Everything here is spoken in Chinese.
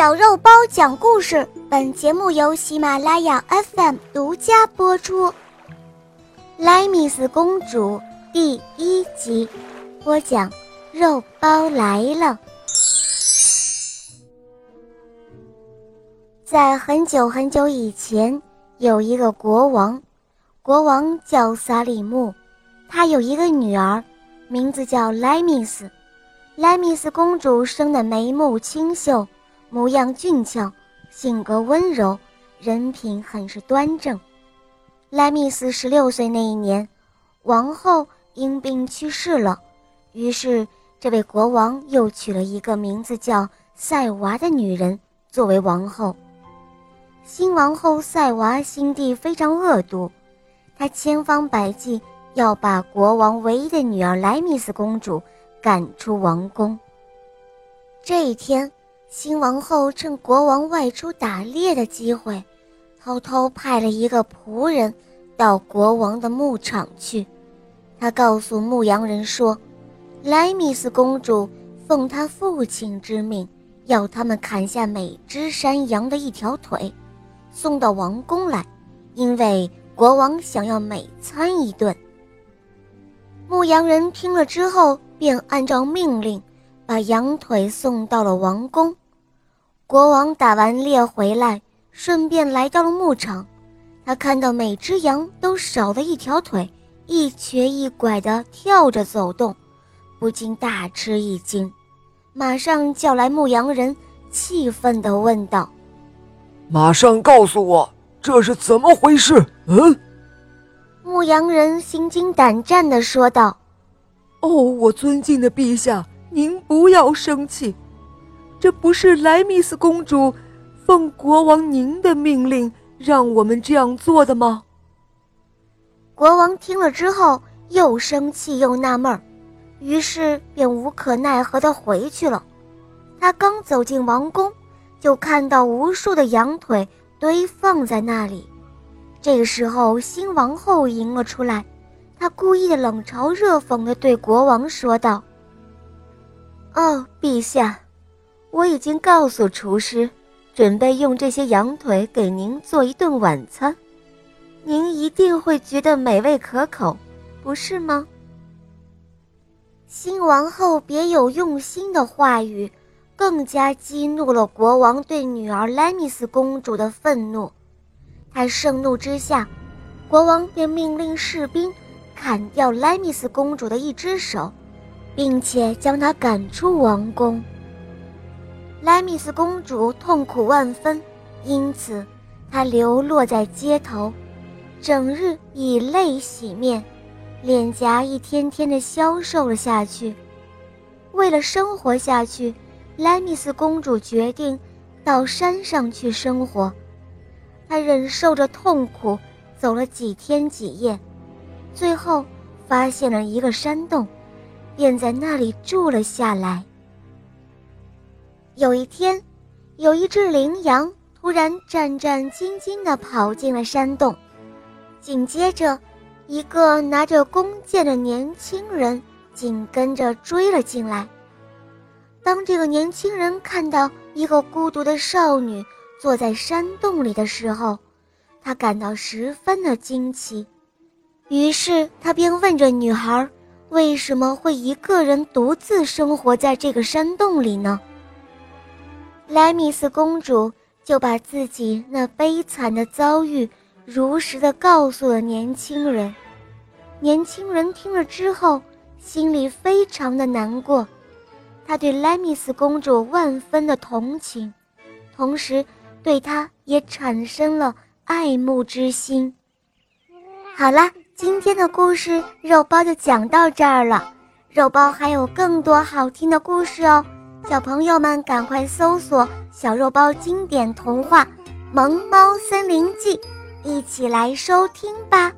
小肉包讲故事，本节目由喜马拉雅 FM 独家播出。《莱米斯公主》第一集，播讲。肉包来了。在很久很久以前，有一个国王，国王叫萨里木，他有一个女儿，名字叫莱米斯。莱米斯公主生得眉目清秀。模样俊俏，性格温柔，人品很是端正。莱米斯十六岁那一年，王后因病去世了，于是这位国王又娶了一个名字叫塞娃的女人作为王后。新王后塞娃心地非常恶毒，她千方百计要把国王唯一的女儿莱米斯公主赶出王宫。这一天。新王后趁国王外出打猎的机会，偷偷派了一个仆人到国王的牧场去。他告诉牧羊人说：“莱米斯公主奉她父亲之命，要他们砍下每只山羊的一条腿，送到王宫来，因为国王想要美餐一顿。”牧羊人听了之后，便按照命令，把羊腿送到了王宫。国王打完猎回来，顺便来到了牧场。他看到每只羊都少了一条腿，一瘸一拐地跳着走动，不禁大吃一惊，马上叫来牧羊人，气愤地问道：“马上告诉我，这是怎么回事？”嗯。牧羊人心惊胆战地说道：“哦，我尊敬的陛下，您不要生气。”这不是莱米斯公主奉国王您的命令让我们这样做的吗？国王听了之后又生气又纳闷儿，于是便无可奈何地回去了。他刚走进王宫，就看到无数的羊腿堆放在那里。这个时候，新王后迎了出来，她故意的冷嘲热讽地对国王说道：“哦，陛下。”我已经告诉厨师，准备用这些羊腿给您做一顿晚餐，您一定会觉得美味可口，不是吗？新王后别有用心的话语，更加激怒了国王对女儿莱米斯公主的愤怒。他盛怒之下，国王便命令士兵砍掉莱米斯公主的一只手，并且将她赶出王宫。莱米斯公主痛苦万分，因此她流落在街头，整日以泪洗面，脸颊一天天的消瘦了下去。为了生活下去，莱米斯公主决定到山上去生活。她忍受着痛苦，走了几天几夜，最后发现了一个山洞，便在那里住了下来。有一天，有一只羚羊突然战战兢兢地跑进了山洞，紧接着，一个拿着弓箭的年轻人紧跟着追了进来。当这个年轻人看到一个孤独的少女坐在山洞里的时候，他感到十分的惊奇，于是他便问着女孩：“为什么会一个人独自生活在这个山洞里呢？”莱米斯公主就把自己那悲惨的遭遇如实的告诉了年轻人。年轻人听了之后，心里非常的难过，他对莱米斯公主万分的同情，同时对她也产生了爱慕之心。好啦，今天的故事肉包就讲到这儿了，肉包还有更多好听的故事哦。小朋友们，赶快搜索小肉包经典童话《萌猫森林记》，一起来收听吧。